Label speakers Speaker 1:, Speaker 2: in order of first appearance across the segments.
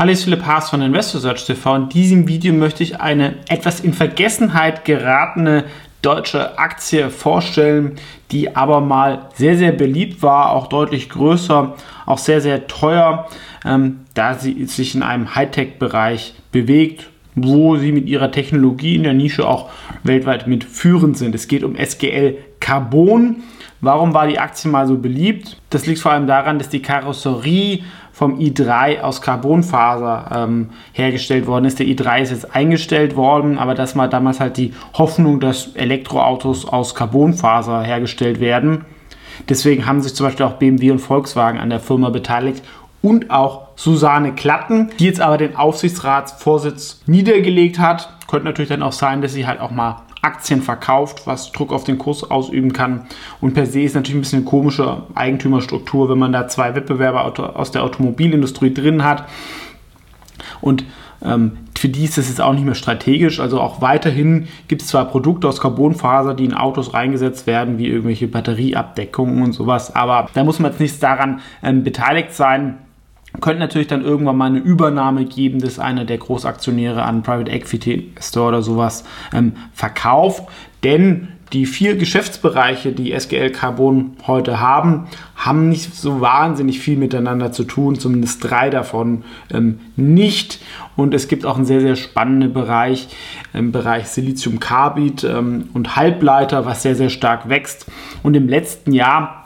Speaker 1: Hallo, ich Philipp Haas von InvestorSearch TV. In diesem Video möchte ich eine etwas in Vergessenheit geratene deutsche Aktie vorstellen, die aber mal sehr, sehr beliebt war, auch deutlich größer, auch sehr, sehr teuer, ähm, da sie sich in einem Hightech-Bereich bewegt, wo sie mit ihrer Technologie in der Nische auch weltweit mit führend sind. Es geht um SGL Carbon. Warum war die Aktie mal so beliebt? Das liegt vor allem daran, dass die Karosserie vom i3 aus Carbonfaser ähm, hergestellt worden ist. Der i3 ist jetzt eingestellt worden, aber das war damals halt die Hoffnung, dass Elektroautos aus Carbonfaser hergestellt werden. Deswegen haben sich zum Beispiel auch BMW und Volkswagen an der Firma beteiligt und auch Susanne Klatten, die jetzt aber den Aufsichtsratsvorsitz niedergelegt hat. Könnte natürlich dann auch sein, dass sie halt auch mal Aktien verkauft, was Druck auf den Kurs ausüben kann. Und per se ist natürlich ein bisschen eine komische Eigentümerstruktur, wenn man da zwei Wettbewerber aus der Automobilindustrie drin hat. Und ähm, für die ist das jetzt auch nicht mehr strategisch. Also auch weiterhin gibt es zwar Produkte aus Carbonfaser, die in Autos reingesetzt werden, wie irgendwelche Batterieabdeckungen und sowas, aber da muss man jetzt nicht daran ähm, beteiligt sein. Könnte natürlich dann irgendwann mal eine Übernahme geben, dass einer der Großaktionäre an Private Equity Store oder sowas ähm, verkauft. Denn die vier Geschäftsbereiche, die SGL Carbon heute haben, haben nicht so wahnsinnig viel miteinander zu tun, zumindest drei davon ähm, nicht. Und es gibt auch einen sehr, sehr spannenden Bereich im Bereich Siliziumcarbid ähm, und Halbleiter, was sehr, sehr stark wächst. Und im letzten Jahr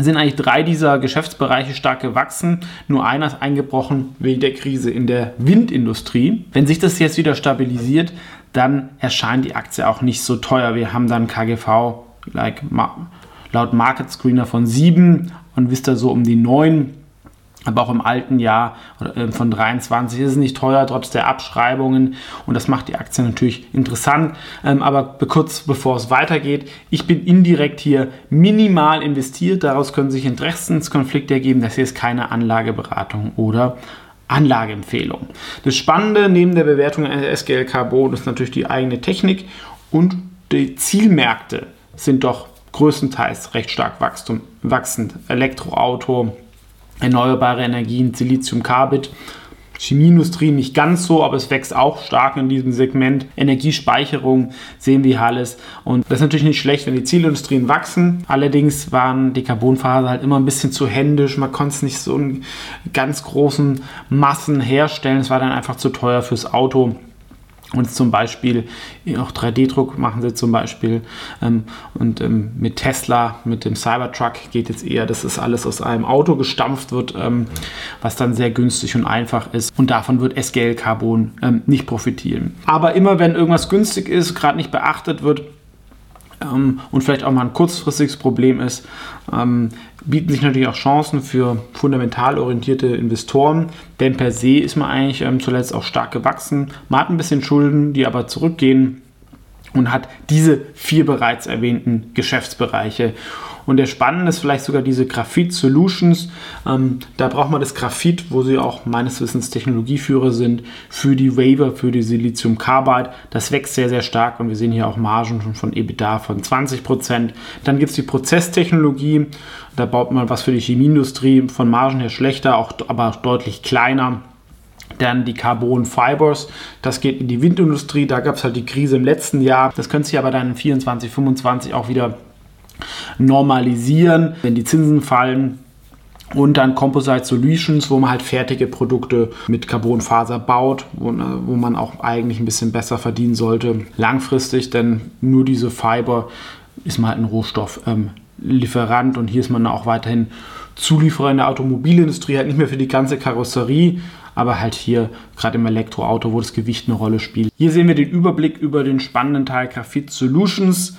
Speaker 1: sind eigentlich drei dieser Geschäftsbereiche stark gewachsen. Nur einer ist eingebrochen wegen der Krise in der Windindustrie. Wenn sich das jetzt wieder stabilisiert, dann erscheint die Aktie auch nicht so teuer. Wir haben dann KGV like, laut Market Screener von 7 und Vista so um die 9 aber auch im alten Jahr äh, von 23 ist es nicht teuer, trotz der Abschreibungen. Und das macht die Aktie natürlich interessant. Ähm, aber kurz bevor es weitergeht, ich bin indirekt hier minimal investiert. Daraus können sich Interessenskonflikte ergeben. Das hier ist keine Anlageberatung oder Anlageempfehlung. Das Spannende neben der Bewertung der SGL Carbon ist natürlich die eigene Technik und die Zielmärkte sind doch größtenteils recht stark wachsend. Elektroauto, erneuerbare Energien, Siliziumcarbid. Chemieindustrie nicht ganz so, aber es wächst auch stark in diesem Segment. Energiespeicherung sehen wir alles. Und das ist natürlich nicht schlecht, wenn die Zielindustrien wachsen. Allerdings waren die Carbonfaser halt immer ein bisschen zu händisch. Man konnte es nicht so in ganz großen Massen herstellen. Es war dann einfach zu teuer fürs Auto und zum Beispiel auch 3D-Druck machen sie zum Beispiel. Ähm, und ähm, mit Tesla, mit dem Cybertruck geht jetzt eher, dass es alles aus einem Auto gestampft wird, ähm, was dann sehr günstig und einfach ist. Und davon wird SGL Carbon ähm, nicht profitieren. Aber immer wenn irgendwas günstig ist, gerade nicht beachtet wird, ähm, und vielleicht auch mal ein kurzfristiges Problem ist, ähm, bieten sich natürlich auch Chancen für fundamental orientierte Investoren, denn per se ist man eigentlich ähm, zuletzt auch stark gewachsen. Man hat ein bisschen Schulden, die aber zurückgehen und hat diese vier bereits erwähnten Geschäftsbereiche. Und der Spannende ist vielleicht sogar diese Graphit Solutions. Ähm, da braucht man das Graphit, wo sie auch meines Wissens Technologieführer sind, für die Waver, für die Siliziumcarbide. Das wächst sehr, sehr stark und wir sehen hier auch Margen schon von EBITDA von 20%. Dann gibt es die Prozesstechnologie. Da baut man was für die Chemieindustrie von Margen her schlechter, auch, aber auch deutlich kleiner. Dann die Carbon Fibers, das geht in die Windindustrie. Da gab es halt die Krise im letzten Jahr. Das könnte sich aber dann in 24, 25 auch wieder normalisieren, wenn die Zinsen fallen. Und dann Composite Solutions, wo man halt fertige Produkte mit Carbonfaser baut, wo, wo man auch eigentlich ein bisschen besser verdienen sollte langfristig, denn nur diese Fiber ist man halt ein Rohstofflieferant ähm, und hier ist man auch weiterhin Zulieferer in der Automobilindustrie, halt nicht mehr für die ganze Karosserie, aber halt hier gerade im Elektroauto, wo das Gewicht eine Rolle spielt. Hier sehen wir den Überblick über den spannenden Teil Graphit Solutions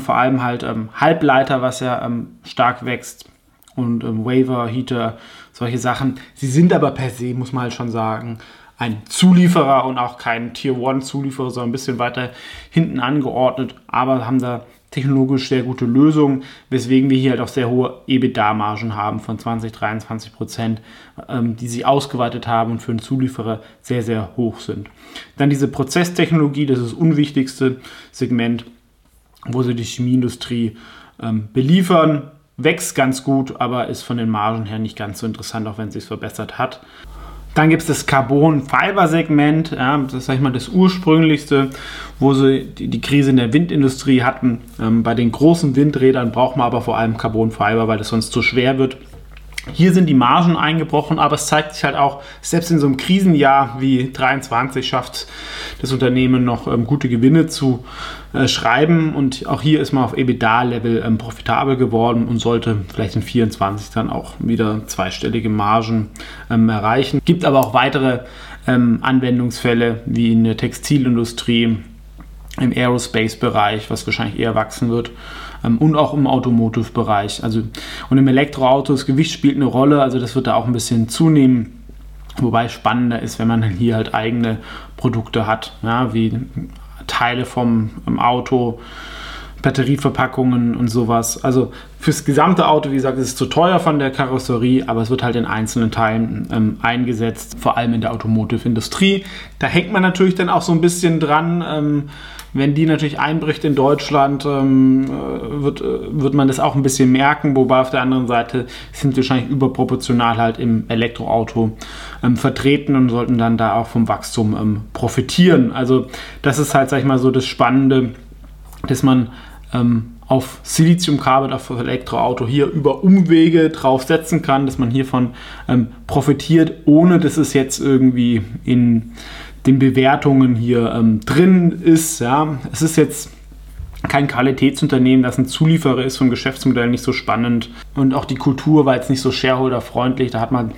Speaker 1: vor allem halt ähm, Halbleiter, was ja ähm, stark wächst und ähm, Waver, Heater, solche Sachen. Sie sind aber per se, muss man halt schon sagen, ein Zulieferer und auch kein Tier One Zulieferer, sondern ein bisschen weiter hinten angeordnet, aber haben da technologisch sehr gute Lösungen, weswegen wir hier halt auch sehr hohe EBITDA-Margen haben von 20, 23 Prozent, ähm, die sie ausgeweitet haben und für einen Zulieferer sehr, sehr hoch sind. Dann diese Prozesstechnologie, das ist das unwichtigste Segment wo sie die Chemieindustrie ähm, beliefern. Wächst ganz gut, aber ist von den Margen her nicht ganz so interessant, auch wenn es sich verbessert hat. Dann gibt es das Carbon-Fiber-Segment, ja, das ist, sag ich mal, das ursprünglichste, wo sie die, die Krise in der Windindustrie hatten. Ähm, bei den großen Windrädern braucht man aber vor allem Carbon-Fiber, weil das sonst zu schwer wird. Hier sind die Margen eingebrochen, aber es zeigt sich halt auch, selbst in so einem Krisenjahr wie 23 schafft das Unternehmen noch ähm, gute Gewinne zu äh, schreiben und auch hier ist man auf EBITDA-Level ähm, profitabel geworden und sollte vielleicht in 24 dann auch wieder zweistellige Margen ähm, erreichen. Gibt aber auch weitere ähm, Anwendungsfälle wie in der Textilindustrie, im Aerospace-Bereich, was wahrscheinlich eher wachsen wird, ähm, und auch im Automotive-Bereich. Also, und im Elektroauto, das Gewicht spielt eine Rolle, also das wird da auch ein bisschen zunehmen. Wobei spannender ist, wenn man hier halt eigene Produkte hat, ja, wie Teile vom Auto, Batterieverpackungen und sowas. Also fürs gesamte Auto, wie gesagt, ist es zu teuer von der Karosserie, aber es wird halt in einzelnen Teilen ähm, eingesetzt, vor allem in der Automotive-Industrie. Da hängt man natürlich dann auch so ein bisschen dran. Ähm, wenn die natürlich einbricht in Deutschland, ähm, äh, wird, äh, wird man das auch ein bisschen merken, wobei auf der anderen Seite sind wir wahrscheinlich überproportional halt im Elektroauto ähm, vertreten und sollten dann da auch vom Wachstum ähm, profitieren. Also das ist halt, sag ich mal, so das Spannende, dass man ähm, auf Siliziumkabel, auf Elektroauto hier über Umwege draufsetzen kann, dass man hiervon ähm, profitiert, ohne dass es jetzt irgendwie in den Bewertungen hier ähm, drin ist. Ja. Es ist jetzt kein Qualitätsunternehmen, das ein Zulieferer ist vom Geschäftsmodell nicht so spannend. Und auch die Kultur war jetzt nicht so shareholderfreundlich. Da hat man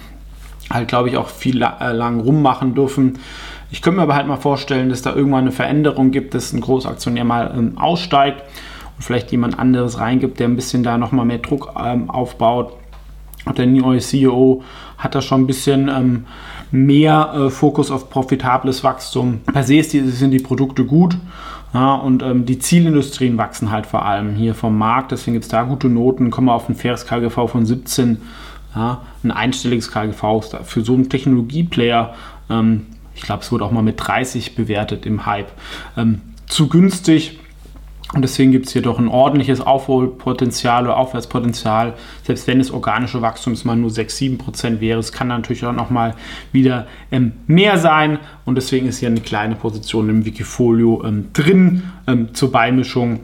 Speaker 1: halt, glaube ich, auch viel äh, lang rummachen dürfen. Ich könnte mir aber halt mal vorstellen, dass da irgendwann eine Veränderung gibt, dass ein Großaktionär mal ähm, aussteigt und vielleicht jemand anderes reingibt, der ein bisschen da nochmal mehr Druck ähm, aufbaut. Der neue CEO hat da schon ein bisschen ähm, mehr äh, Fokus auf profitables Wachstum. Per se die, sind die Produkte gut. Ja, und ähm, die Zielindustrien wachsen halt vor allem hier vom Markt, deswegen gibt es da gute Noten. Kommen wir auf ein faires KGV von 17. Ja, ein einstelliges KGV ist für so einen Technologieplayer, ähm, ich glaube, es wurde auch mal mit 30 bewertet im Hype, ähm, zu günstig. Und deswegen gibt es hier doch ein ordentliches Aufholpotenzial oder Aufwärtspotenzial, selbst wenn es organische Wachstum mal nur 6, 7 Prozent wäre. Es kann natürlich auch nochmal wieder ähm, mehr sein. Und deswegen ist hier eine kleine Position im Wikifolio ähm, drin ähm, zur Beimischung,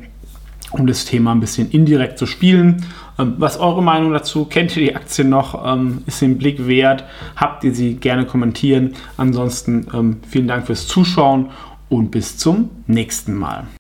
Speaker 1: um das Thema ein bisschen indirekt zu spielen. Ähm, was eure Meinung dazu? Kennt ihr die Aktie noch? Ähm, ist sie ein Blick wert? Habt ihr sie? Gerne kommentieren. Ansonsten ähm, vielen Dank fürs Zuschauen und bis zum nächsten Mal.